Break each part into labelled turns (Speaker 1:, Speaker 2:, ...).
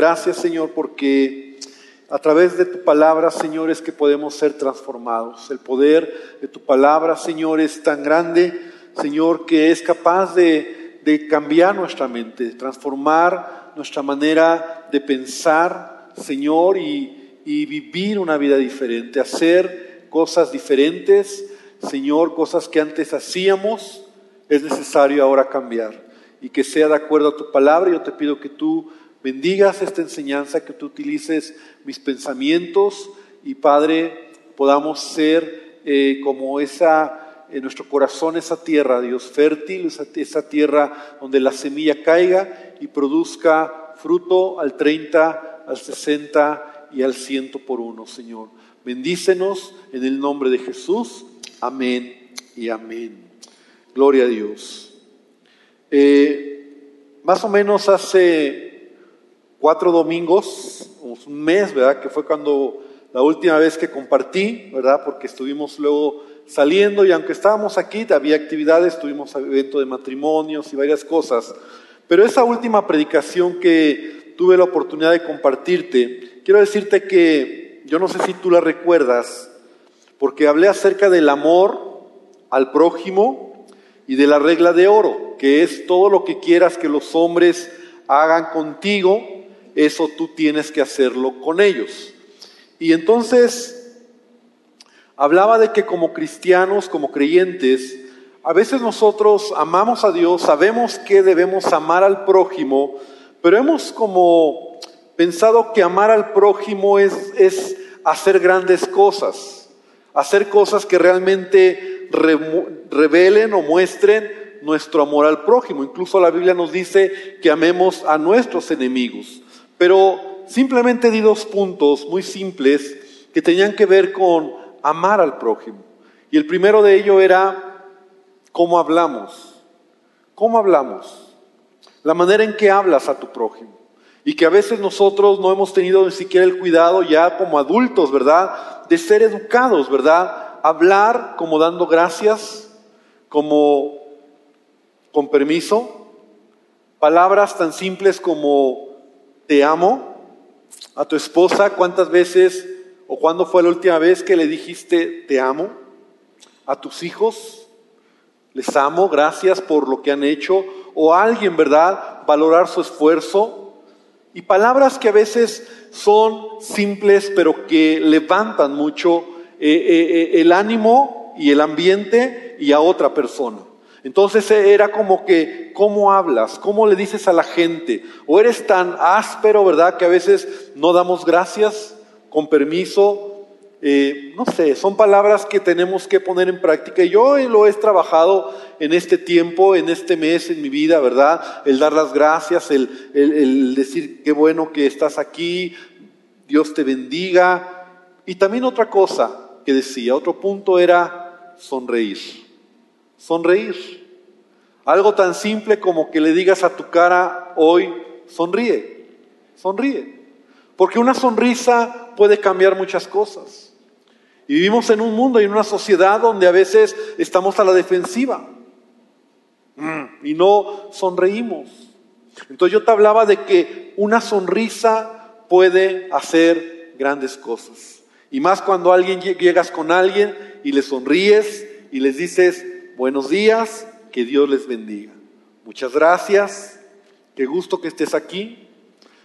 Speaker 1: gracias, Señor, porque a través de tu palabra, Señor, es que podemos ser transformados. El poder de tu palabra, Señor, es tan grande, Señor, que es capaz de, cambiar nuestra mente, de transformar nuestra manera de pensar, Señor, y, y vivir una vida diferente, hacer cosas diferentes, Señor, cosas que antes hacíamos, es necesario ahora cambiar y que sea de acuerdo a tu palabra. Yo te pido que tú bendigas esta enseñanza, que tú utilices mis pensamientos y Padre, podamos ser eh, como esa, en nuestro corazón, esa tierra, Dios, fértil, esa, tierra donde la semilla caiga y produzca fruto al 30, al 60 y al 100 por uno, Señor. Bendícenos en el nombre de Jesús. Amén y amén. Gloria a Dios. Eh, más o menos hace cuatro domingos, un mes, ¿verdad? Que fue cuando la última vez que compartí, ¿verdad? Porque estuvimos luego saliendo y aunque estábamos aquí, había actividades, tuvimos evento de matrimonios y varias cosas. Pero esa última predicación que tuve la oportunidad de compartirte, quiero decirte que yo no sé si tú la recuerdas, porque hablé acerca del amor al prójimo y de la regla de oro que es todo lo que quieras que los hombres hagan contigo, eso tú tienes que hacerlo con ellos. Y entonces hablaba de que como cristianos, como creyentes, a veces nosotros amamos a Dios, sabemos que debemos amar al prójimo, pero hemos como pensado que amar al prójimo es, es hacer grandes cosas, hacer cosas que realmente revelen o muestren nuestro amor al prójimo. Incluso la Biblia nos dice que amemos a nuestros enemigos. Pero simplemente di dos puntos muy simples que tenían que ver con amar al prójimo. Y el primero de ello era cómo hablamos. ¿Cómo hablamos? La manera en que hablas a tu prójimo. Y que a veces nosotros no hemos tenido ni siquiera el cuidado ya como adultos, ¿verdad? De ser educados, ¿verdad? Hablar como dando gracias, como con permiso, palabras tan simples como te amo a tu esposa, ¿cuántas veces o cuándo fue la última vez que le dijiste te amo? A tus hijos, les amo, gracias por lo que han hecho, o a alguien, ¿verdad? Valorar su esfuerzo. Y palabras que a veces son simples, pero que levantan mucho eh, eh, eh, el ánimo y el ambiente y a otra persona. Entonces era como que, ¿cómo hablas? ¿Cómo le dices a la gente? O eres tan áspero, ¿verdad? Que a veces no damos gracias, con permiso. Eh, no sé, son palabras que tenemos que poner en práctica. Y yo lo he trabajado en este tiempo, en este mes, en mi vida, ¿verdad? El dar las gracias, el, el decir qué bueno que estás aquí, Dios te bendiga. Y también otra cosa que decía, otro punto era sonreír sonreír. Algo tan simple como que le digas a tu cara hoy, sonríe, sonríe. Porque una sonrisa puede cambiar muchas cosas. Y vivimos en un mundo y en una sociedad donde a veces estamos a la defensiva mm, y no sonreímos. Entonces yo te hablaba de que una sonrisa puede hacer grandes cosas. Y más cuando alguien llegas con alguien y le sonríes y les dices, Buenos días, que Dios les bendiga. Muchas gracias, qué gusto que estés aquí.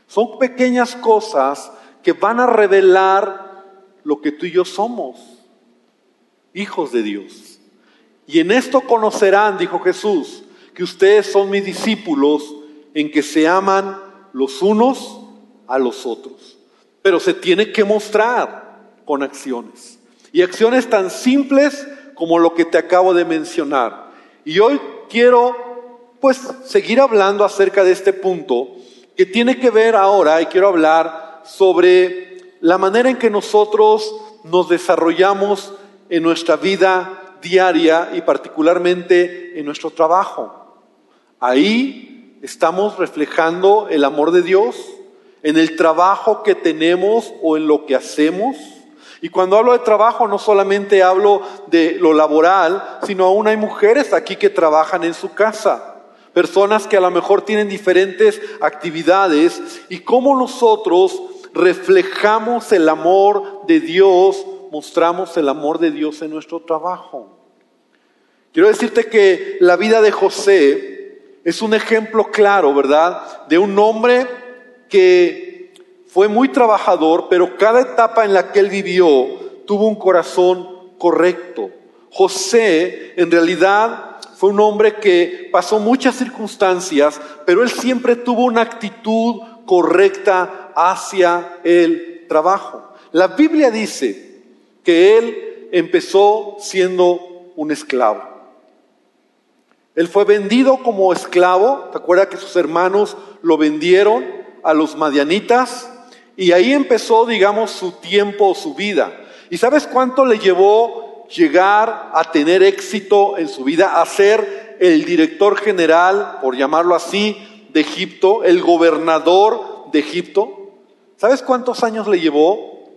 Speaker 1: Son pequeñas cosas que van a revelar lo que tú y yo somos, hijos de Dios. Y en esto conocerán, dijo Jesús, que ustedes son mis discípulos en que se aman los unos a los otros. Pero se tiene que mostrar con acciones. Y acciones tan simples como lo que te acabo de mencionar. Y hoy quiero pues seguir hablando acerca de este punto que tiene que ver ahora y quiero hablar sobre la manera en que nosotros nos desarrollamos en nuestra vida diaria y particularmente en nuestro trabajo. Ahí estamos reflejando el amor de Dios en el trabajo que tenemos o en lo que hacemos y cuando hablo de trabajo no solamente hablo de lo laboral, sino aún hay mujeres aquí que trabajan en su casa. personas que a lo mejor tienen diferentes actividades y cómo nosotros reflejamos el amor de Dios, mostramos el amor de Dios en nuestro trabajo. Quiero decirte que la vida de José es un ejemplo claro, ¿verdad? De un hombre que fue muy trabajador, pero cada etapa en la que él vivió tuvo un corazón correcto. José en realidad fue un hombre que pasó muchas circunstancias, pero él siempre tuvo una actitud correcta hacia el trabajo. La Biblia dice que él empezó siendo un esclavo. Él fue vendido como esclavo, ¿te acuerdas que sus hermanos lo vendieron a los madianitas? Y ahí empezó, digamos, su tiempo, su vida. ¿Y sabes cuánto le llevó llegar a tener éxito en su vida, a ser el director general, por llamarlo así, de Egipto, el gobernador de Egipto? ¿Sabes cuántos años le llevó?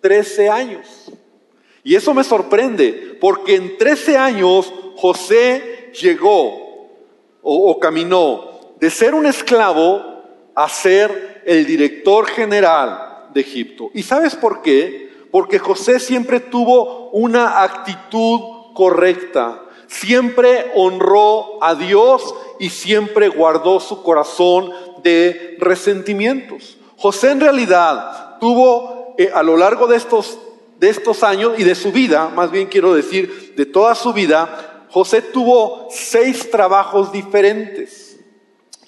Speaker 1: Trece años. Y eso me sorprende, porque en trece años José llegó o, caminó de ser un esclavo a ser el director general de Egipto. ¿Y sabes por qué? Porque José siempre tuvo una actitud correcta, siempre honró a Dios y siempre guardó su corazón de resentimientos. José en realidad tuvo eh, a lo largo de estos, de estos años y de su vida, más bien quiero decir, de toda su vida, José tuvo seis trabajos diferentes.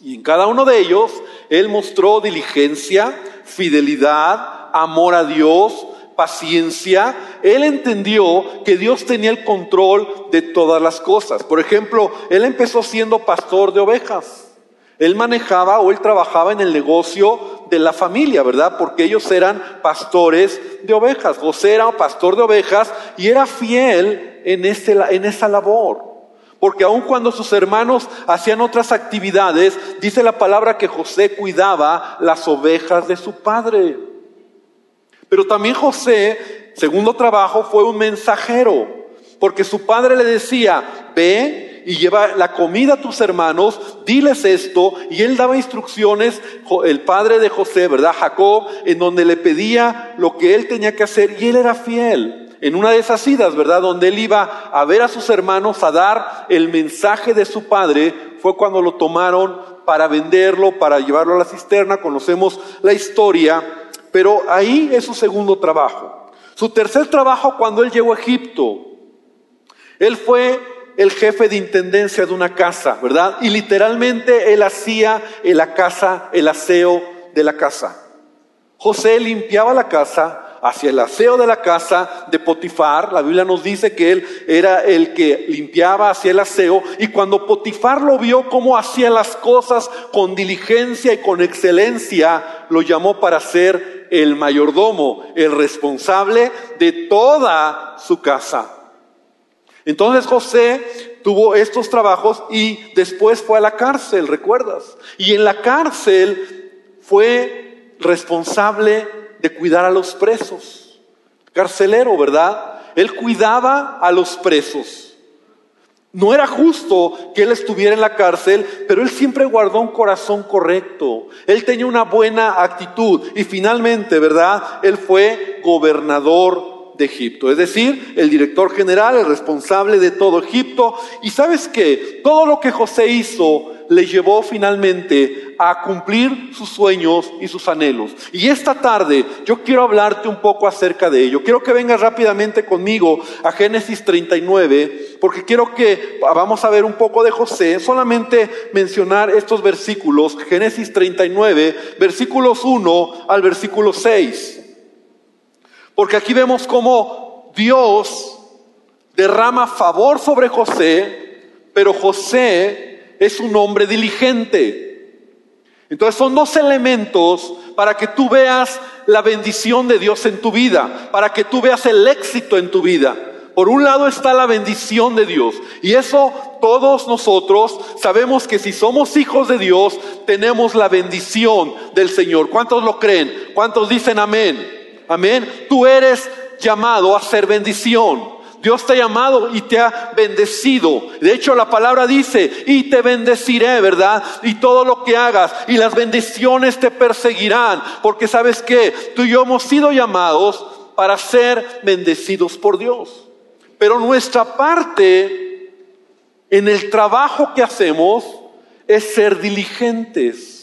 Speaker 1: Y en cada uno de ellos, él mostró diligencia, fidelidad, amor a Dios, paciencia. Él entendió que Dios tenía el control de todas las cosas. Por ejemplo, él empezó siendo pastor de ovejas. Él manejaba o él trabajaba en el negocio de la familia, ¿verdad? Porque ellos eran pastores de ovejas. José era pastor de ovejas y era fiel en, este, en esa labor. Porque aun cuando sus hermanos hacían otras actividades, dice la palabra que José cuidaba las ovejas de su padre. Pero también José, segundo trabajo, fue un mensajero. Porque su padre le decía, ve y lleva la comida a tus hermanos, diles esto. Y él daba instrucciones, el padre de José, ¿verdad? Jacob, en donde le pedía lo que él tenía que hacer y él era fiel. En una de esas idas, ¿verdad? Donde él iba a ver a sus hermanos, a dar el mensaje de su padre, fue cuando lo tomaron para venderlo, para llevarlo a la cisterna. Conocemos la historia, pero ahí es su segundo trabajo. Su tercer trabajo cuando él llegó a Egipto. Él fue el jefe de intendencia de una casa, ¿verdad? Y literalmente él hacía en la casa el aseo de la casa. José limpiaba la casa, hacía el aseo de la casa de Potifar. La Biblia nos dice que él era el que limpiaba, hacía el aseo. Y cuando Potifar lo vio cómo hacía las cosas con diligencia y con excelencia, lo llamó para ser el mayordomo, el responsable de toda su casa. Entonces José tuvo estos trabajos y después fue a la cárcel, ¿recuerdas? Y en la cárcel fue responsable de cuidar a los presos. Carcelero, ¿verdad? Él cuidaba a los presos. No era justo que él estuviera en la cárcel, pero él siempre guardó un corazón correcto. Él tenía una buena actitud y finalmente, ¿verdad? Él fue gobernador Egipto, es decir, el director general, el responsable de todo Egipto. Y sabes que todo lo que José hizo le llevó finalmente a cumplir sus sueños y sus anhelos. Y esta tarde yo quiero hablarte un poco acerca de ello. Quiero que vengas rápidamente conmigo a Génesis 39, porque quiero que vamos a ver un poco de José, solamente mencionar estos versículos, Génesis 39, versículos 1 al versículo 6. Porque aquí vemos cómo Dios derrama favor sobre José, pero José es un hombre diligente. Entonces son dos elementos para que tú veas la bendición de Dios en tu vida, para que tú veas el éxito en tu vida. Por un lado está la bendición de Dios. Y eso todos nosotros sabemos que si somos hijos de Dios, tenemos la bendición del Señor. ¿Cuántos lo creen? ¿Cuántos dicen amén? Amén. Tú eres llamado a ser bendición. Dios te ha llamado y te ha bendecido. De hecho, la palabra dice, y te bendeciré, ¿verdad? Y todo lo que hagas, y las bendiciones te perseguirán, porque sabes que tú y yo hemos sido llamados para ser bendecidos por Dios. Pero nuestra parte en el trabajo que hacemos es ser diligentes.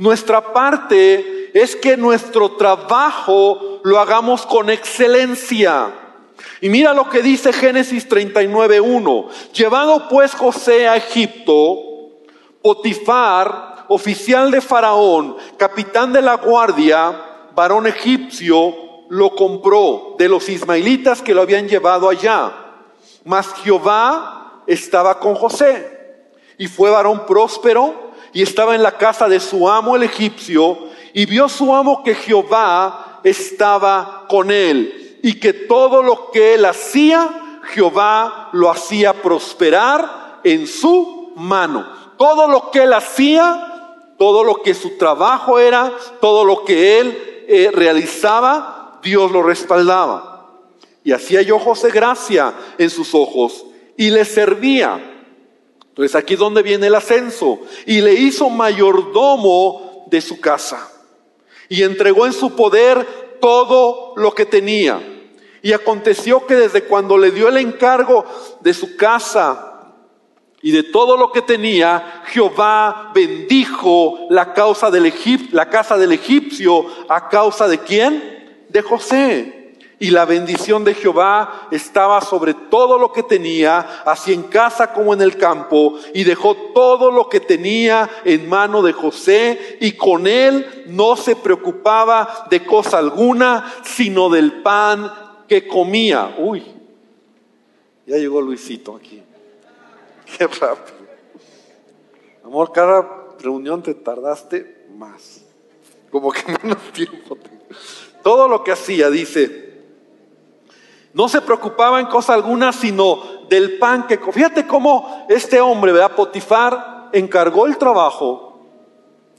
Speaker 1: Nuestra parte es que nuestro trabajo lo hagamos con excelencia. Y mira lo que dice Génesis 39.1. Llevado pues José a Egipto, Potifar, oficial de Faraón, capitán de la guardia, varón egipcio, lo compró de los ismaelitas que lo habían llevado allá. Mas Jehová estaba con José y fue varón próspero y estaba en la casa de su amo el egipcio y vio su amo que Jehová estaba con él y que todo lo que él hacía, Jehová lo hacía prosperar en su mano. Todo lo que él hacía, todo lo que su trabajo era, todo lo que él eh, realizaba, Dios lo respaldaba. Y hacía yo José gracia en sus ojos y le servía. Entonces aquí donde viene el ascenso. Y le hizo mayordomo de su casa. Y entregó en su poder todo lo que tenía. Y aconteció que desde cuando le dio el encargo de su casa y de todo lo que tenía, Jehová bendijo la causa del la casa del egipcio a causa de quién? de José. Y la bendición de Jehová estaba sobre todo lo que tenía, así en casa como en el campo, y dejó todo lo que tenía en mano de José, y con él no se preocupaba de cosa alguna, sino del pan que comía. Uy, ya llegó Luisito aquí. Qué rápido. Amor, cada reunión te tardaste más. Como que menos tiempo. Todo lo que hacía, dice, no se preocupaba en cosa alguna, sino del pan que... Fíjate cómo este hombre, ¿verdad? Potifar, encargó el trabajo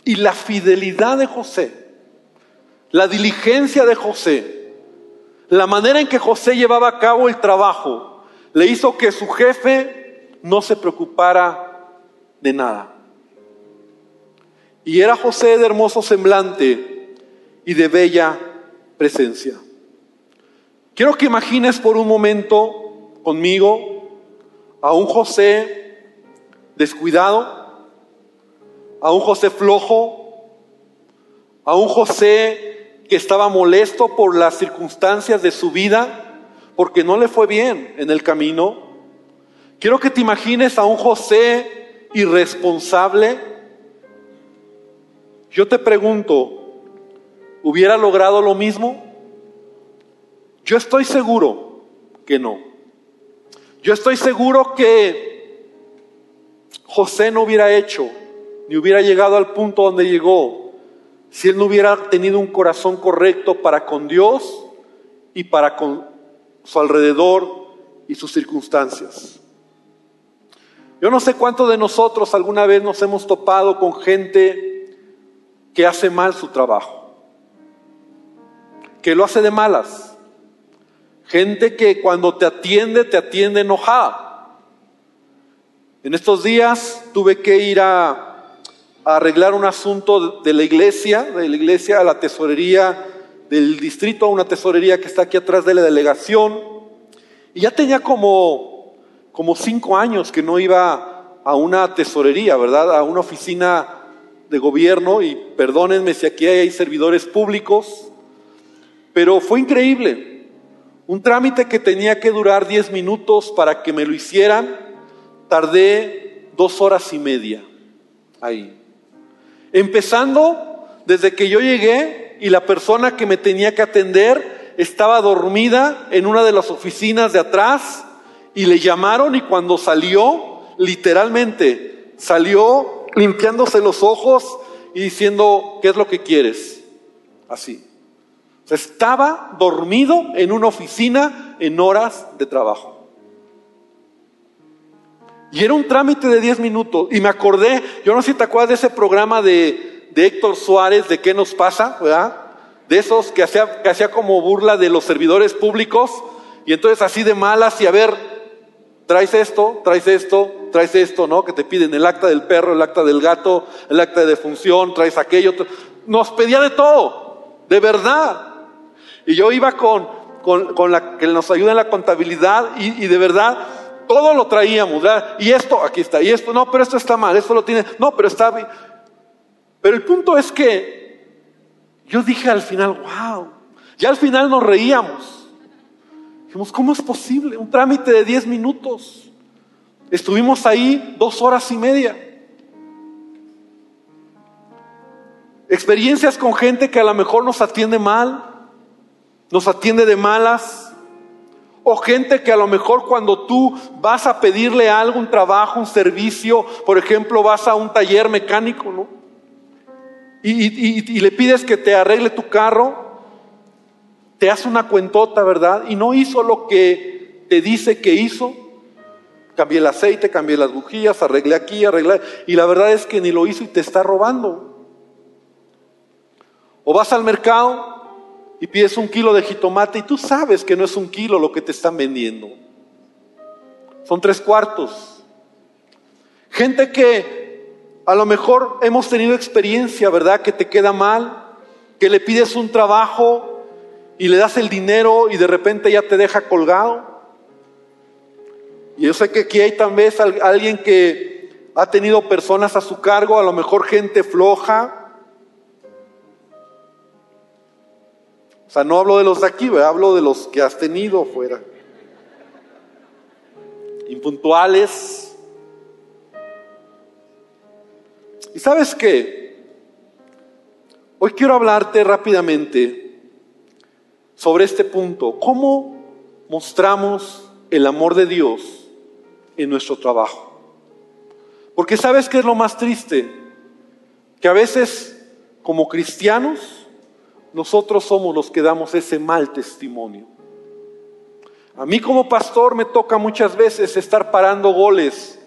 Speaker 1: y la fidelidad de José, la diligencia de José, la manera en que José llevaba a cabo el trabajo, le hizo que su jefe no se preocupara de nada. Y era José de hermoso semblante y de bella presencia. Quiero que imagines por un momento conmigo a un José descuidado, a un José flojo, a un José que estaba molesto por las circunstancias de su vida, porque no le fue bien en el camino. Quiero que te imagines a un José irresponsable. Yo te pregunto, hubiera logrado lo mismo? Yo estoy seguro que no. Yo estoy seguro que José no hubiera hecho, ni hubiera llegado al punto donde llegó, si él no hubiera tenido un corazón correcto para con Dios y para con su alrededor y sus circunstancias. Yo no sé cuántos de nosotros alguna vez nos hemos topado con gente que hace mal su trabajo que lo hace de malas. Gente que cuando te atiende, te atiende enojada. En estos días tuve que ir a, arreglar un asunto de la iglesia, de la iglesia a la tesorería del distrito, a una tesorería que está aquí atrás de la delegación. Y ya tenía como, como cinco años que no iba a una tesorería, ¿verdad? A una oficina de gobierno. Y perdónenme si aquí hay servidores públicos. Pero fue increíble. Un trámite que tenía que durar 10 minutos para que me lo hicieran, tardé dos horas y media ahí. Empezando desde que yo llegué y la persona que me tenía que atender estaba dormida en una de las oficinas de atrás y le llamaron y cuando salió, literalmente, salió limpiándose los ojos y diciendo, ¿qué es lo que quieres? Así. Estaba dormido en una oficina en horas de trabajo. Y era un trámite de 10 minutos. Y me acordé, yo no sé si te acuerdas de ese programa de, Héctor Suárez, de qué nos pasa, ¿verdad? De esos que hacía, que hacía como burla de los servidores públicos. Y entonces así de malas y a ver, traes esto, traes esto, traes esto, ¿no? Que te piden el acta del perro, el acta del gato, el acta de defunción, traes aquello. Nos pedía de todo, de verdad. Y yo iba con, con, la que nos ayuda en la contabilidad y, de verdad todo lo traíamos. Y esto, aquí está, y esto, no, pero esto está mal, esto lo tiene, no, pero está bien. Pero el punto es que yo dije al final, wow, ya al final nos reíamos. Dijimos, ¿cómo es posible? Un trámite de 10 minutos. Estuvimos ahí dos horas y media. Experiencias con gente que a lo mejor nos atiende mal, nos atiende de malas, o gente que a lo mejor cuando tú vas a pedirle algo, un trabajo, un servicio, por ejemplo, vas a un taller mecánico, ¿no? Y, le pides que te arregle tu carro, te hace una cuentota, ¿verdad? Y no hizo lo que te dice que hizo. Cambié el aceite, cambié las bujías, arreglé aquí, arreglé. Y la verdad es que ni lo hizo y te está robando. O vas al mercado y pides un kilo de jitomate y tú sabes que no es un kilo lo que te están vendiendo. Son tres cuartos. Gente que a lo mejor hemos tenido experiencia, ¿verdad? Que te queda mal, que le pides un trabajo y le das el dinero y de repente ya te deja colgado. Y yo sé que aquí hay tal vez alguien que ha tenido personas a su cargo, a lo mejor gente floja. O sea, no hablo de los de aquí, hablo de los que has tenido fuera. Impuntuales, Y sabes qué? Hoy quiero hablarte rápidamente sobre este punto. ¿Cómo mostramos el amor de Dios en nuestro trabajo? Porque sabes qué es lo más triste? Que a veces como cristianos nosotros somos los que damos ese mal testimonio. A mí como pastor me toca muchas veces estar parando goles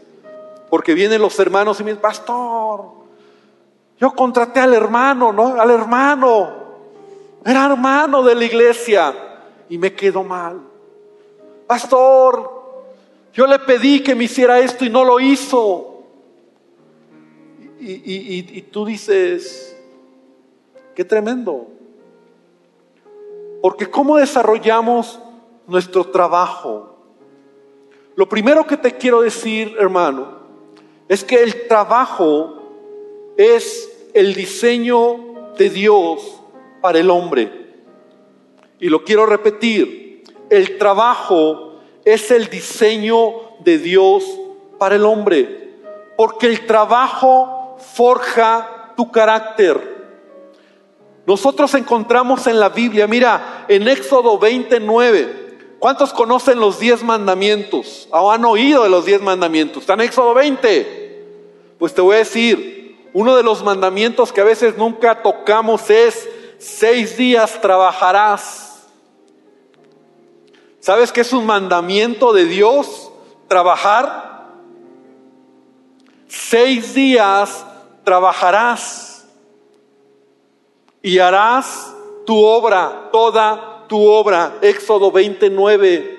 Speaker 1: porque vienen los hermanos y me dicen, pastor, yo contraté al hermano, ¿no? Al hermano. Era hermano de la iglesia. Y me quedo mal. Pastor, yo le pedí que me hiciera esto y no lo hizo. Y, y tú dices, qué tremendo. Porque ¿cómo desarrollamos nuestro trabajo? Lo primero que te quiero decir, hermano, es que el trabajo es el diseño de Dios para el hombre. Y lo quiero repetir, el trabajo es el diseño de Dios para el hombre, porque el trabajo forja tu carácter. Nosotros encontramos en la Biblia, mira, en Éxodo 29, ¿cuántos conocen los diez mandamientos? ¿O han oído de los diez mandamientos? ¿Está en Éxodo 20? Pues te voy a decir, uno de los mandamientos que a veces nunca tocamos es, seis días trabajarás. ¿Sabes qué es un mandamiento de Dios? Trabajar. Seis días trabajarás y harás tu obra, toda tu obra. Éxodo 29.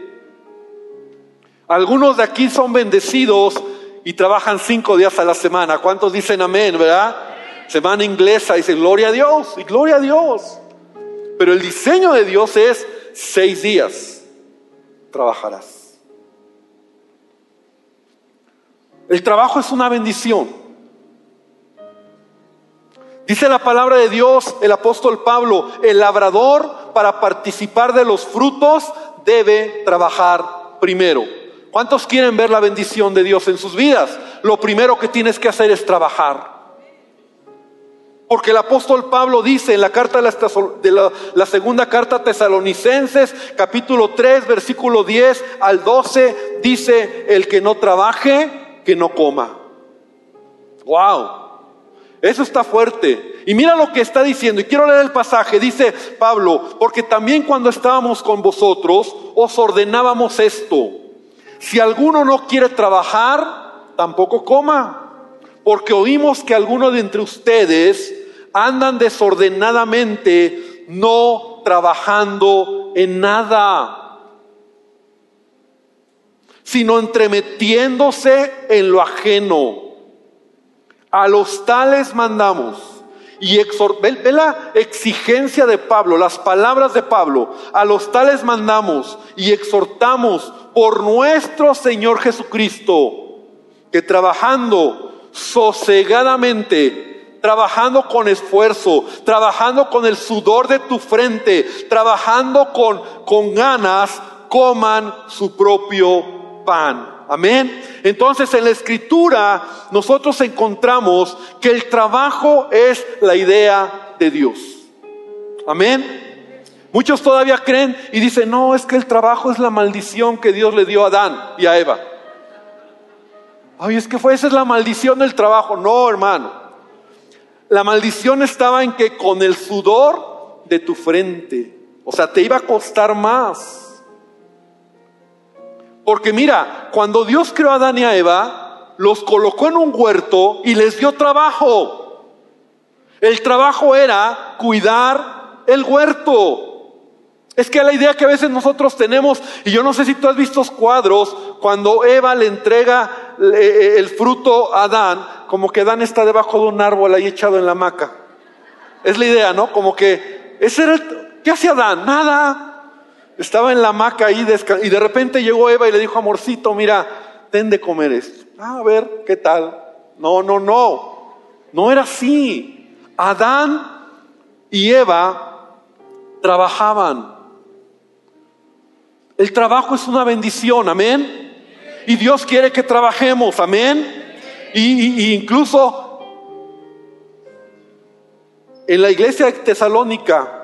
Speaker 1: Algunos de aquí son bendecidos y trabajan cinco días a la semana. ¿Cuántos dicen amén, verdad? Semana inglesa, dice gloria a Dios y gloria a Dios. Pero el diseño de Dios es seis días trabajarás. El trabajo es una bendición. Dice la palabra de Dios, el apóstol Pablo, el labrador para participar de los frutos debe trabajar primero. ¿Cuántos quieren ver la bendición de Dios en sus vidas? Lo primero que tienes que hacer es trabajar. Porque el apóstol Pablo dice en la carta de la, segunda carta a Tesalonicenses, capítulo 3, versículo 10 al 12, dice, el que no trabaje, que no coma. Wow, eso está fuerte. Y mira lo que está diciendo, y quiero leer el pasaje, dice Pablo, porque también cuando estábamos con vosotros, os ordenábamos esto si alguno no quiere trabajar, tampoco coma, porque oímos que algunos de entre ustedes andan desordenadamente, no trabajando en nada. sino entremetiéndose en lo ajeno. A los tales mandamos. Y ve la exigencia de Pablo, las palabras de Pablo. A los tales mandamos y exhortamos por nuestro Señor Jesucristo, que trabajando sosegadamente, trabajando con esfuerzo, trabajando con el sudor de tu frente, trabajando con, con ganas, coman su propio pan. Amén. Entonces en la escritura nosotros encontramos que el trabajo es la idea de Dios. Amén. Muchos todavía creen y dicen, no, es que el trabajo es la maldición que Dios le dio a Adán y a Eva. Ay, es que fue esa es la maldición del trabajo. No, hermano. La maldición estaba en que con el sudor de tu frente, o sea, te iba a costar más. Porque mira, cuando Dios creó a Adán y a Eva, los colocó en un huerto y les dio trabajo. El trabajo era cuidar el huerto. Es que la idea que a veces nosotros tenemos, y yo no sé si tú has visto cuadros, cuando Eva le entrega eh, el fruto a Adán, como que Adán está debajo de un árbol ahí echado en la hamaca. Es la idea, ¿no? Como que ese era el, ¿qué hacía Adán? Nada. Estaba en la hamaca ahí y de repente llegó Eva y le dijo, amorcito, mira, ten de comer esto. Ah, a ver, ¿qué tal? No, no, no. No era así. Adán y Eva trabajaban. El trabajo es una bendición, amén. Y Dios quiere que trabajemos, amén. Y, incluso en la iglesia de Tesalónica,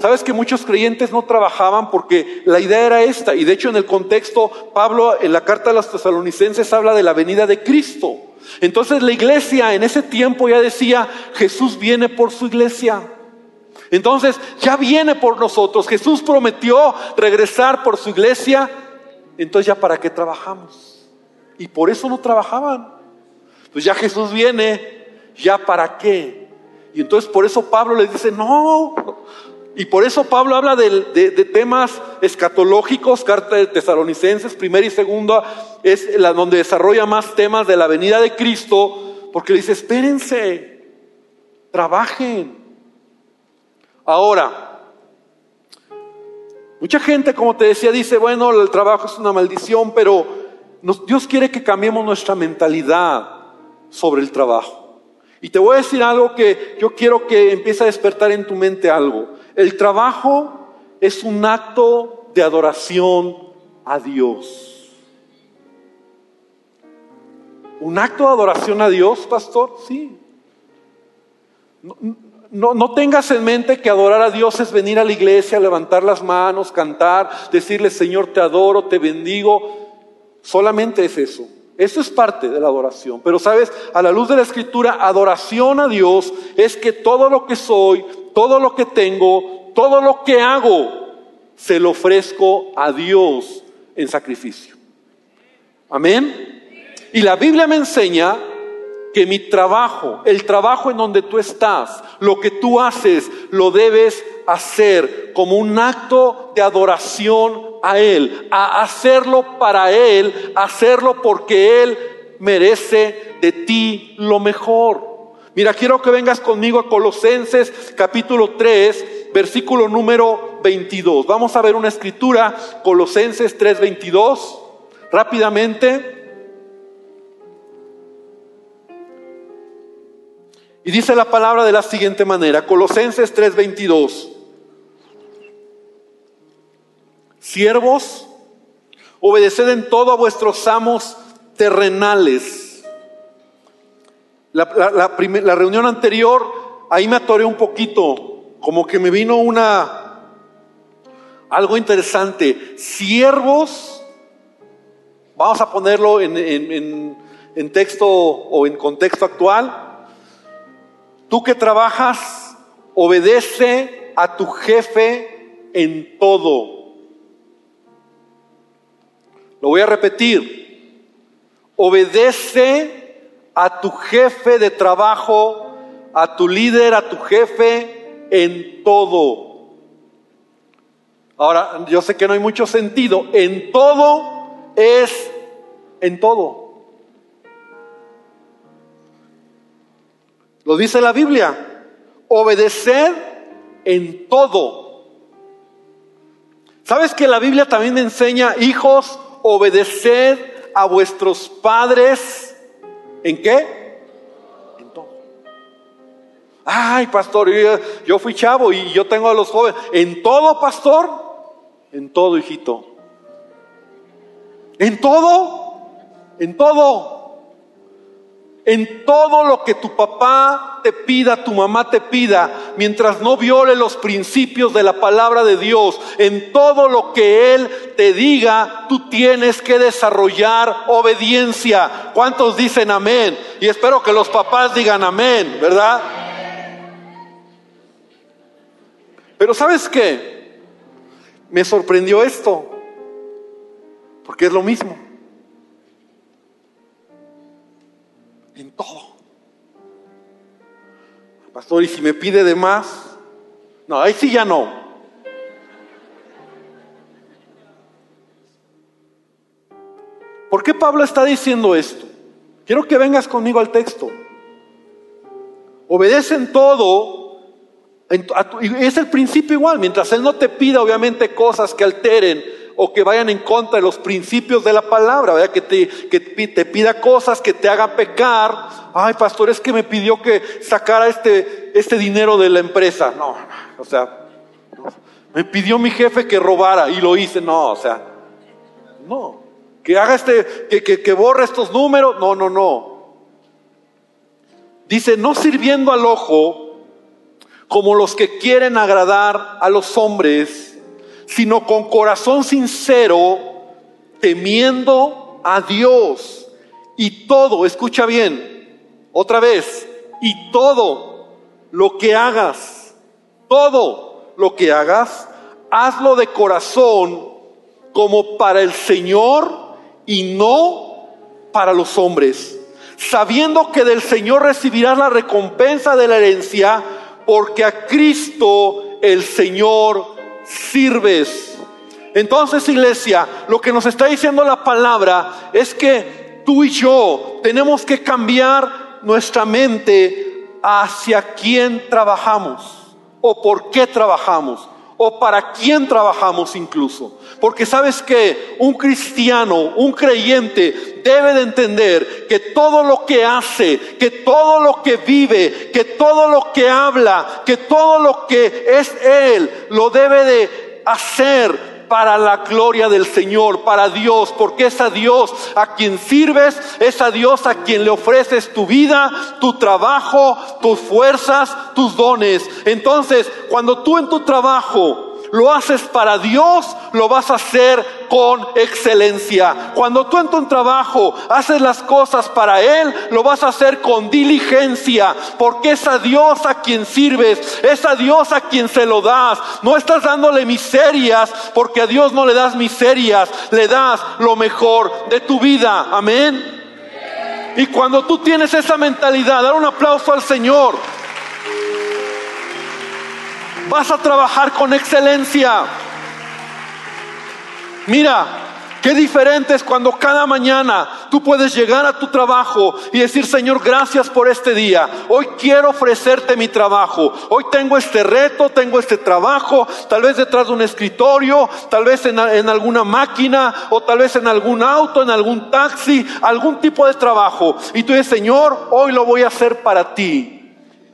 Speaker 1: Sabes que muchos creyentes no trabajaban porque la idea era esta, y de hecho en el contexto, Pablo en la carta de los tesalonicenses habla de la venida de Cristo. Entonces la iglesia en ese tiempo ya decía, Jesús viene por su iglesia. Entonces ya viene por nosotros, Jesús prometió regresar por su iglesia, entonces ya para qué trabajamos. Y por eso no trabajaban. Pues ya Jesús viene, ya para qué. Y entonces por eso Pablo les dice, no, y por eso Pablo habla de, temas escatológicos, carta de tesalonicenses, primera y segunda, es la donde desarrolla más temas de la venida de Cristo, porque dice, espérense, trabajen. Ahora, mucha gente, como te decía, dice, bueno, el trabajo es una maldición, pero Dios quiere que cambiemos nuestra mentalidad sobre el trabajo. Y te voy a decir algo que yo quiero que empiece a despertar en tu mente algo. El trabajo es un acto de adoración a Dios. ¿Un acto de adoración a Dios, pastor? Sí. No, no, tengas en mente que adorar a Dios es venir a la iglesia, levantar las manos, cantar, decirle Señor te adoro, te bendigo. Solamente es eso. Eso es parte de la adoración. Pero sabes, a la luz de la escritura, adoración a Dios es que todo lo que soy, todo lo que tengo, todo lo que hago, se lo ofrezco a Dios en sacrificio. Amén. Y la Biblia me enseña que mi trabajo, el trabajo en donde tú estás, lo que tú haces, lo debes hacer como un acto de adoración a Él, a hacerlo para Él, hacerlo porque Él merece de ti lo mejor. Mira, quiero que vengas conmigo a Colosenses capítulo 3, versículo número 22. Vamos a ver una escritura, Colosenses 3, 22, rápidamente. Y dice la palabra de la siguiente manera, Colosenses 3, 22. Siervos, obedeced en todo a vuestros amos terrenales la, reunión anterior, ahí me atoré un poquito, como que me vino una, algo interesante. Siervos, vamos a ponerlo en, en texto o en contexto actual. Tú que trabajas, obedece a tu jefe en todo. Lo voy a repetir. Obedece a tu jefe de trabajo, a tu líder, a tu jefe en todo. Ahora, yo sé que no hay mucho sentido. En todo es en todo. Lo dice la Biblia, obedecer en todo. ¿Sabes que la Biblia también enseña, hijos, obedecer a vuestros padres? ¿En qué? En todo. Ay, pastor, yo, yo fui chavo y yo tengo a los jóvenes. ¿En todo, pastor? En todo, hijito. En todo, en todo. En todo lo que tu papá te pida, tu mamá te pida, mientras no viole los principios de la palabra de Dios, en todo lo que Él te diga, tú tienes que desarrollar obediencia. ¿Cuántos dicen amén? Y espero que los papás digan amén, ¿verdad? Pero ¿sabes qué? Me sorprendió esto, porque es lo mismo. En todo. Pastor, ¿y si me pide de más? No, ahí sí ya no. ¿Por qué Pablo está diciendo esto? Quiero que vengas conmigo al texto. Obedece en todo. es el principio igual. Mientras Él no te pida, obviamente, cosas que alteren o que vayan en contra de los principios de la palabra, ¿verdad? Que te, que te pida cosas que te hagan pecar. Ay, pastor, es que me pidió que sacara este, este dinero de la empresa. No, o sea, me pidió mi jefe que robara y lo hice. No, o sea, no. Que haga este, que, que, que borre estos números. No, no, no. Dice, no sirviendo al ojo como los que quieren agradar a los hombres sino con corazón sincero, temiendo a Dios. Y todo, escucha bien, otra vez, y todo lo que hagas, todo lo que hagas, hazlo de corazón como para el Señor y no para los hombres, sabiendo que del Señor recibirás la recompensa de la herencia, porque a Cristo el Señor sirves. Entonces, iglesia, lo que nos está diciendo la palabra es que tú y yo tenemos que cambiar nuestra mente hacia quién trabajamos o por qué trabajamos o para quién trabajamos incluso. Porque sabes que un cristiano, un creyente, debe de entender que todo lo que hace, que todo lo que vive, que todo lo que habla, que todo lo que es Él, lo debe de hacer para la gloria del Señor, para Dios, porque es a Dios a quien sirves, es a Dios a quien le ofreces tu vida, tu trabajo, tus fuerzas, tus dones. Entonces, cuando tú en tu trabajo lo haces para Dios, lo vas a hacer con excelencia. Cuando tú en tu trabajo haces las cosas para Él, lo vas a hacer con diligencia, porque es a Dios a quien sirves, es a Dios a quien se lo das. No estás dándole miserias, porque a Dios no le das miserias, le das lo mejor de tu vida. Amén. Y cuando tú tienes esa mentalidad, dar un aplauso al Señor vas a trabajar con excelencia. Mira, qué diferente es cuando cada mañana tú puedes llegar a tu trabajo y decir, Señor, gracias por este día. Hoy quiero ofrecerte mi trabajo. Hoy tengo este reto, tengo este trabajo, tal vez detrás de un escritorio, tal vez en, en alguna máquina o tal vez en algún auto, en algún taxi, algún tipo de trabajo. Y tú dices, Señor, hoy lo voy a hacer para ti.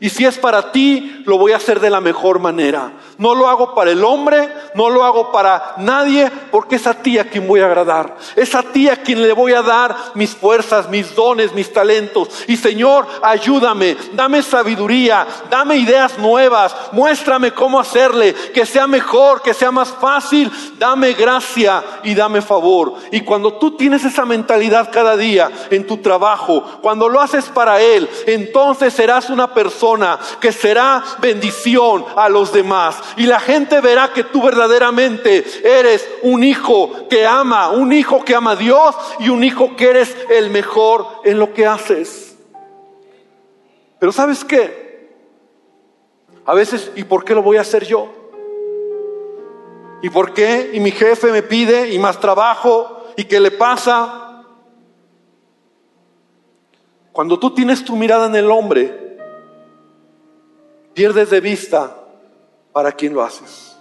Speaker 1: Y si es para ti, lo voy a hacer de la mejor manera. No lo hago para el hombre, no lo hago para nadie, porque es a ti a quien voy a agradar. Es a ti a quien le voy a dar mis fuerzas, mis dones, mis talentos. Y Señor, ayúdame, dame sabiduría, dame ideas nuevas, muéstrame cómo hacerle, que sea mejor, que sea más fácil. Dame gracia y dame favor. Y cuando tú tienes esa mentalidad cada día en tu trabajo, cuando lo haces para Él, entonces serás una persona que será bendición a los demás. Y la gente verá que tú verdaderamente eres un hijo que ama, un hijo que ama a Dios y un hijo que eres el mejor en lo que haces. Pero ¿sabes qué? A veces, ¿y por qué lo voy a hacer yo? ¿Y por qué? Y mi jefe me pide y más trabajo ¿Y qué le pasa? Cuando tú tienes tu mirada en el hombre, pierdes de vista para quién lo haces.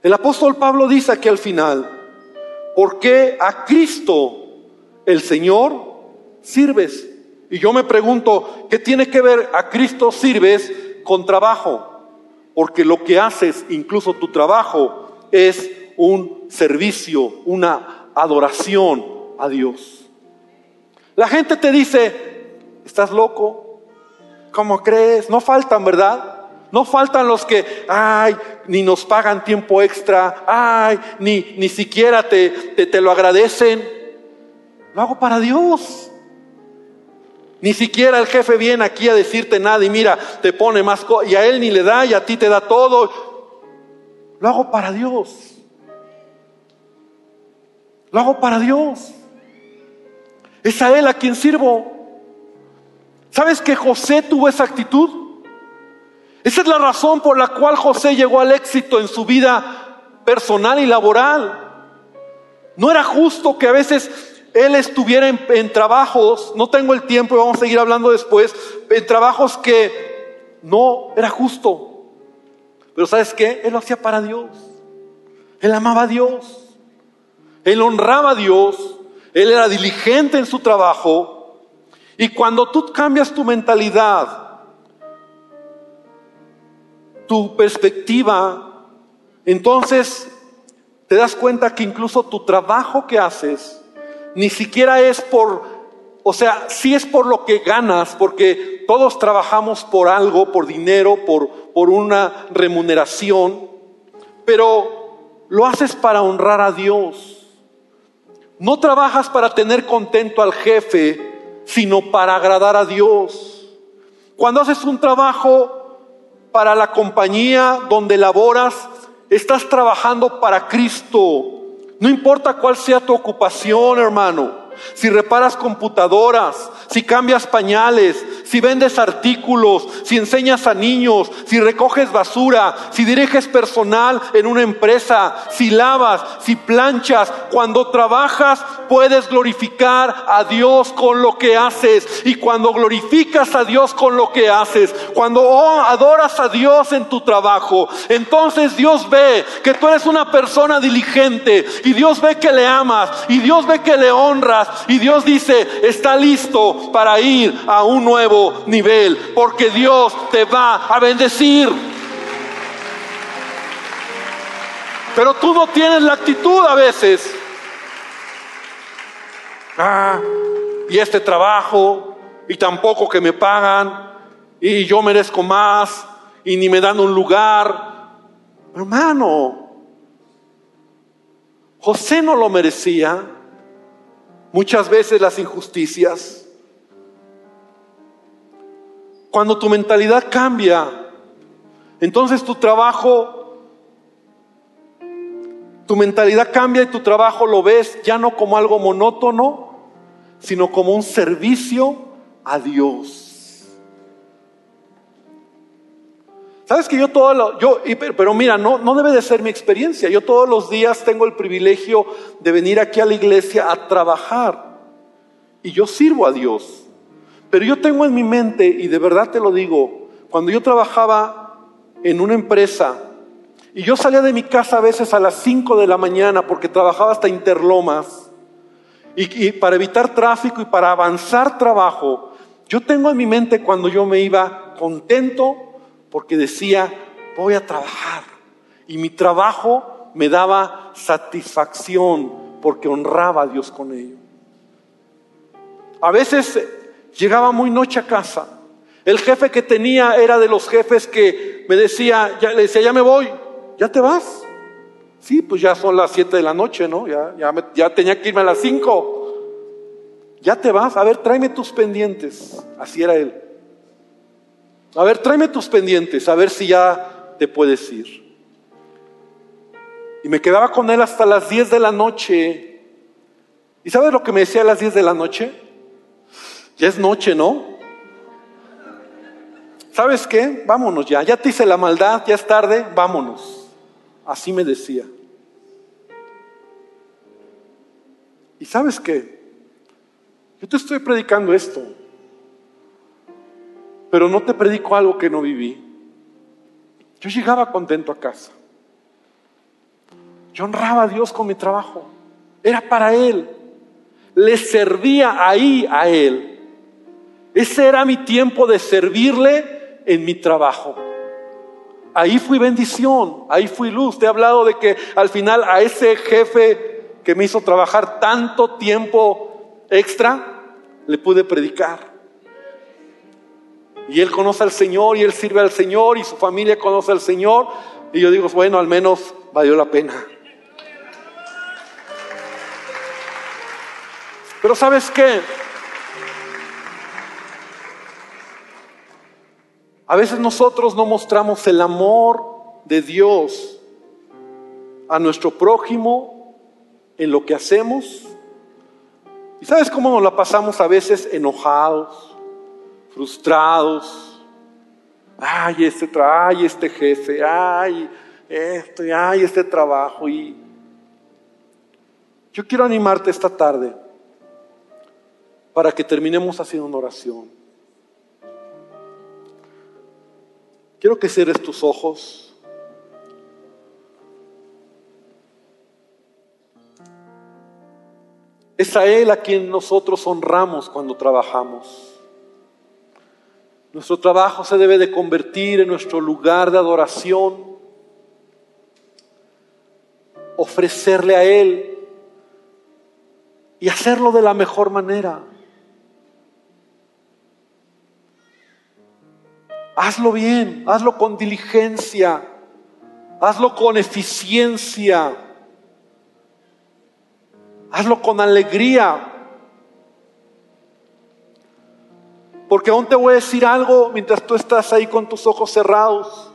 Speaker 1: El apóstol Pablo dice aquí al final, ¿por qué a Cristo el Señor sirves? Y yo me pregunto, ¿qué tiene que ver a Cristo sirves con trabajo? Porque lo que haces, incluso tu trabajo, es un servicio, una adoración a Dios. La gente te dice, ¿estás loco? ¿Cómo crees? No faltan, ¿verdad? No faltan los que, ay, ni nos pagan tiempo extra, ay, ni, ni siquiera te, te, te lo agradecen. Lo hago para Dios. Ni siquiera el jefe viene aquí a decirte nada y mira, te pone más y a él ni le da y a ti te da todo. Lo hago para Dios. Lo hago para Dios. Es a él a quien sirvo. ¿Sabes que José tuvo esa actitud? Esa es la razón por la cual José llegó al éxito en su vida personal y laboral. No era justo que a veces él estuviera en, trabajos, no tengo el tiempo y vamos a seguir hablando después, en trabajos que no era justo. Pero ¿sabes qué? Él lo hacía para Dios. Él amaba a Dios. Él honraba a Dios. Él era diligente en su trabajo. Y cuando tú cambias tu mentalidad, tu perspectiva, entonces te das cuenta que incluso tu trabajo que haces ni siquiera es por, o sea, sí es por lo que ganas, porque todos trabajamos por algo, por dinero, por, por una remuneración, pero lo haces para honrar a Dios. No trabajas para tener contento al jefe, sino para agradar a Dios. Cuando haces un trabajo para la compañía donde laboras, estás trabajando para Cristo. No importa cuál sea tu ocupación, hermano si reparas computadoras, si cambias pañales, si vendes artículos, si enseñas a niños, si recoges basura, si diriges personal en una empresa, si lavas, si planchas, cuando trabajas puedes glorificar a Dios con lo que haces. Y cuando glorificas a Dios con lo que haces, cuando oh, adoras a Dios en tu trabajo, entonces Dios ve que tú eres una persona diligente y Dios ve que le amas y Dios ve que le honras y Dios dice, está listo para ir a un nuevo nivel, porque Dios te va a bendecir. Pero tú no tienes la actitud a veces. Ah, y este trabajo, y tampoco que me pagan, y yo merezco más, y ni me dan un lugar. Hermano, José no lo merecía muchas veces las injusticias. Cuando tu mentalidad cambia, entonces tu trabajo, tu mentalidad cambia y tu trabajo lo ves ya no como algo monótono, sino como un servicio a Dios. Sabes que yo todo lo, yo, pero mira, no, no debe de ser mi experiencia. Yo todos los días tengo el privilegio de venir aquí a la iglesia a trabajar. Y yo sirvo a Dios. Pero yo tengo en mi mente, y de verdad te lo digo, cuando yo trabajaba en una empresa, y yo salía de mi casa a veces a las 5 de la mañana porque trabajaba hasta Interlomas, y, y para evitar tráfico y para avanzar trabajo, yo tengo en mi mente cuando yo me iba contento, porque decía, voy a trabajar. Y mi trabajo me daba satisfacción porque honraba a Dios con ello. A veces llegaba muy noche a casa. El jefe que tenía era de los jefes que me decía, ya, le decía, ya me voy, ¿ya te vas? Sí, pues ya son las siete de la noche, ¿no? Ya, ya, ya tenía que irme a las cinco. Ya te vas, a ver, tráeme tus pendientes. Así era él. A ver, tráeme tus pendientes, a ver si ya te puedes ir. Y me quedaba con él hasta las 10 de la noche. ¿Y sabes lo que me decía a las 10 de la noche? Ya es noche, ¿no? ¿Sabes qué? Vámonos ya. Ya te hice la maldad, ya es tarde, vámonos. Así me decía. Y sabes qué? Yo te estoy predicando esto, pero no te predico algo que no viví. Yo llegaba contento a casa. Yo honraba a Dios con mi trabajo. Era para Él. Le servía ahí a Él. Ese era mi tiempo de servirle en mi trabajo. Ahí fui bendición, ahí fui luz. Te he hablado de que al final a ese jefe que me hizo trabajar tanto tiempo extra, le pude predicar. Y él conoce al Señor y él sirve al Señor y su familia conoce al Señor. Y yo digo, bueno, al menos valió la pena. Pero sabes qué? A veces nosotros no mostramos el amor de Dios a nuestro prójimo en lo que hacemos. ¿Y sabes cómo nos la pasamos a veces enojados, frustrados? Ay, este, ay, este jefe, ay, esto, ay, este trabajo. Y yo quiero animarte esta tarde para que terminemos haciendo una oración. Quiero que cierres tus ojos. Es a Él a quien nosotros honramos cuando trabajamos. Nuestro trabajo se debe de convertir en nuestro lugar de adoración, ofrecerle a Él y hacerlo de la mejor manera. Hazlo bien, hazlo con diligencia, hazlo con eficiencia, hazlo con alegría. Porque aún te voy a decir algo mientras tú estás ahí con tus ojos cerrados.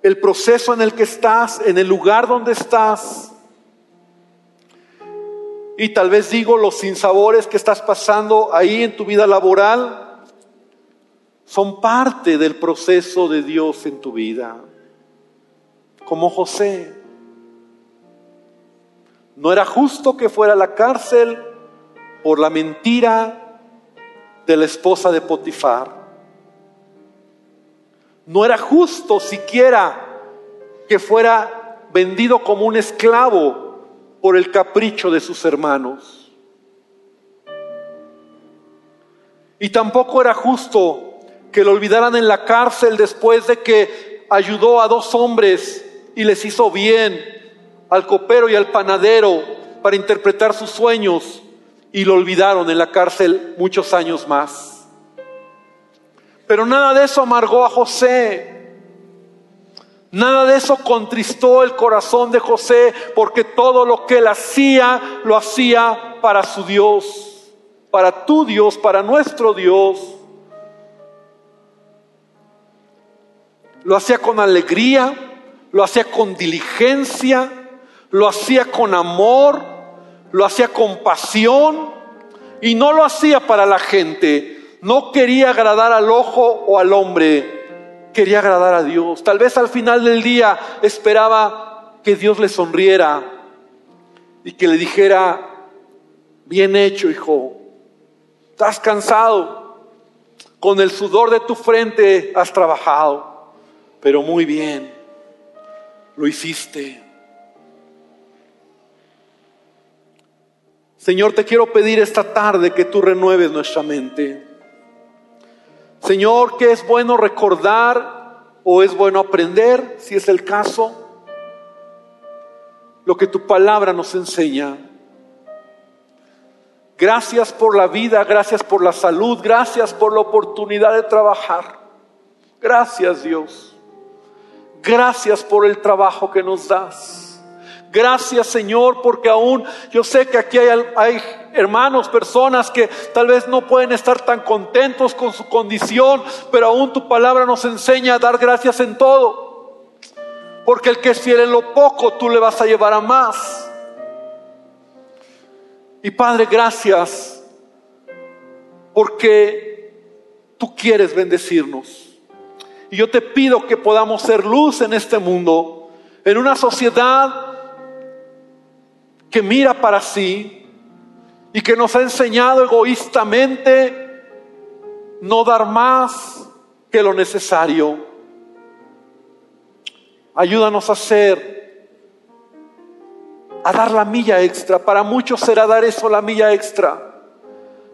Speaker 1: El proceso en el que estás, en el lugar donde estás, y tal vez digo los sinsabores que estás pasando ahí en tu vida laboral, son parte del proceso de Dios en tu vida. Como José. No era justo que fuera a la cárcel por la mentira de la esposa de Potifar. No era justo siquiera que fuera vendido como un esclavo por el capricho de sus hermanos. Y tampoco era justo que lo olvidaran en la cárcel después de que ayudó a dos hombres y les hizo bien al copero y al panadero para interpretar sus sueños y lo olvidaron en la cárcel muchos años más. Pero nada de eso amargó a José. Nada de eso contristó el corazón de José porque todo lo que él hacía lo hacía para su Dios, para tu Dios, para nuestro Dios. Lo hacía con alegría, lo hacía con diligencia, lo hacía con amor, lo hacía con pasión y no lo hacía para la gente. No quería agradar al ojo o al hombre, quería agradar a Dios. Tal vez al final del día esperaba que Dios le sonriera y que le dijera, bien hecho hijo, estás cansado, con el sudor de tu frente has trabajado pero muy bien, lo hiciste. Señor, te quiero pedir esta tarde que tú renueves nuestra mente. Señor, que es bueno recordar o es bueno aprender, si es el caso, lo que tu palabra nos enseña. Gracias por la vida, gracias por la salud, gracias por la oportunidad de trabajar. Gracias Dios. Gracias por el trabajo que nos das. Gracias Señor, porque aún yo sé que aquí hay, hermanos, personas que tal vez no pueden estar tan contentos con su condición, pero aún tu palabra nos enseña a dar gracias en todo. Porque el que es lo poco, tú le vas a llevar a más. Y Padre, gracias, porque tú quieres bendecirnos. Y yo te pido que podamos ser luz en este mundo, en una sociedad que mira para sí y que nos ha enseñado egoístamente no dar más que lo necesario. Ayúdanos a hacer, a dar la milla extra. Para muchos será dar eso la milla extra.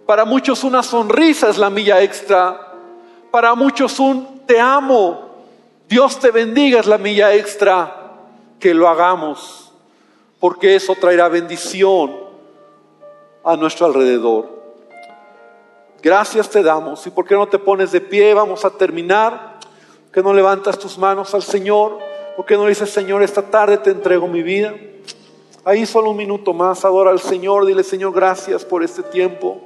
Speaker 1: Para muchos una sonrisa es la milla extra. Para muchos un te amo, Dios te bendiga es la milla extra. Que lo hagamos, porque eso traerá bendición a nuestro alrededor. Gracias te damos. ¿Y por qué no te pones de pie? Vamos a terminar. ¿Por qué no levantas tus manos al Señor? ¿Por qué no dices, Señor, esta tarde te entrego mi vida? Ahí solo un minuto más, adora al Señor, dile, Señor, gracias por este tiempo.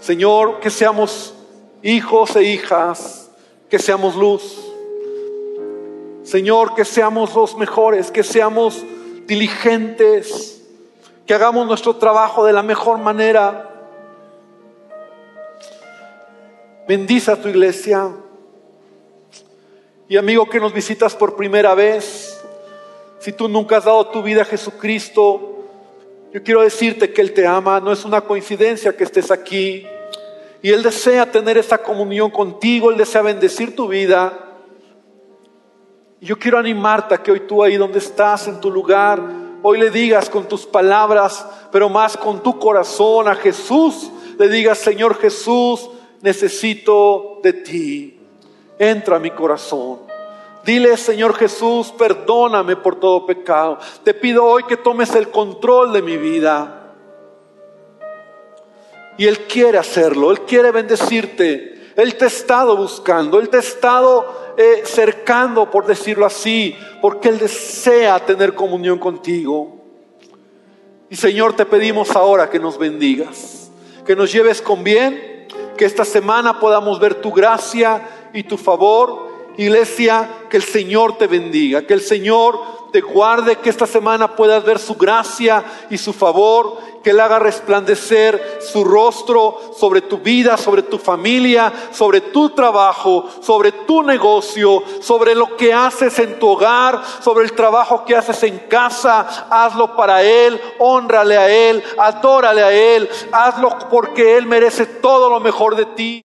Speaker 1: Señor, que seamos hijos e hijas, que seamos luz. Señor, que seamos los mejores, que seamos diligentes, que hagamos nuestro trabajo de la mejor manera. Bendice a tu iglesia. Y amigo que nos visitas por primera vez, si tú nunca has dado tu vida a Jesucristo, yo quiero decirte que Él te ama, no es una coincidencia que estés aquí. Y Él desea tener esta comunión contigo, Él desea bendecir tu vida. Yo quiero animarte a que hoy tú ahí donde estás, en tu lugar, hoy le digas con tus palabras, pero más con tu corazón a Jesús, le digas, Señor Jesús, necesito de ti entra a mi corazón. Dile, Señor Jesús, perdóname por todo pecado. Te pido hoy que tomes el control de mi vida. Y Él quiere hacerlo, Él quiere bendecirte. Él te ha estado buscando, Él te ha estado eh, cercando, por decirlo así, porque Él desea tener comunión contigo. Y Señor, te pedimos ahora que nos bendigas, que nos lleves con bien, que esta semana podamos ver tu gracia y tu favor. Iglesia, que el Señor te bendiga, que el Señor te guarde, que esta semana puedas ver su gracia y su favor, que Él haga resplandecer su rostro sobre tu vida, sobre tu familia, sobre tu trabajo, sobre tu negocio, sobre lo que haces en tu hogar, sobre el trabajo que haces en casa. Hazlo para Él, honrale a Él, adórale a Él, hazlo porque Él merece todo lo mejor de ti.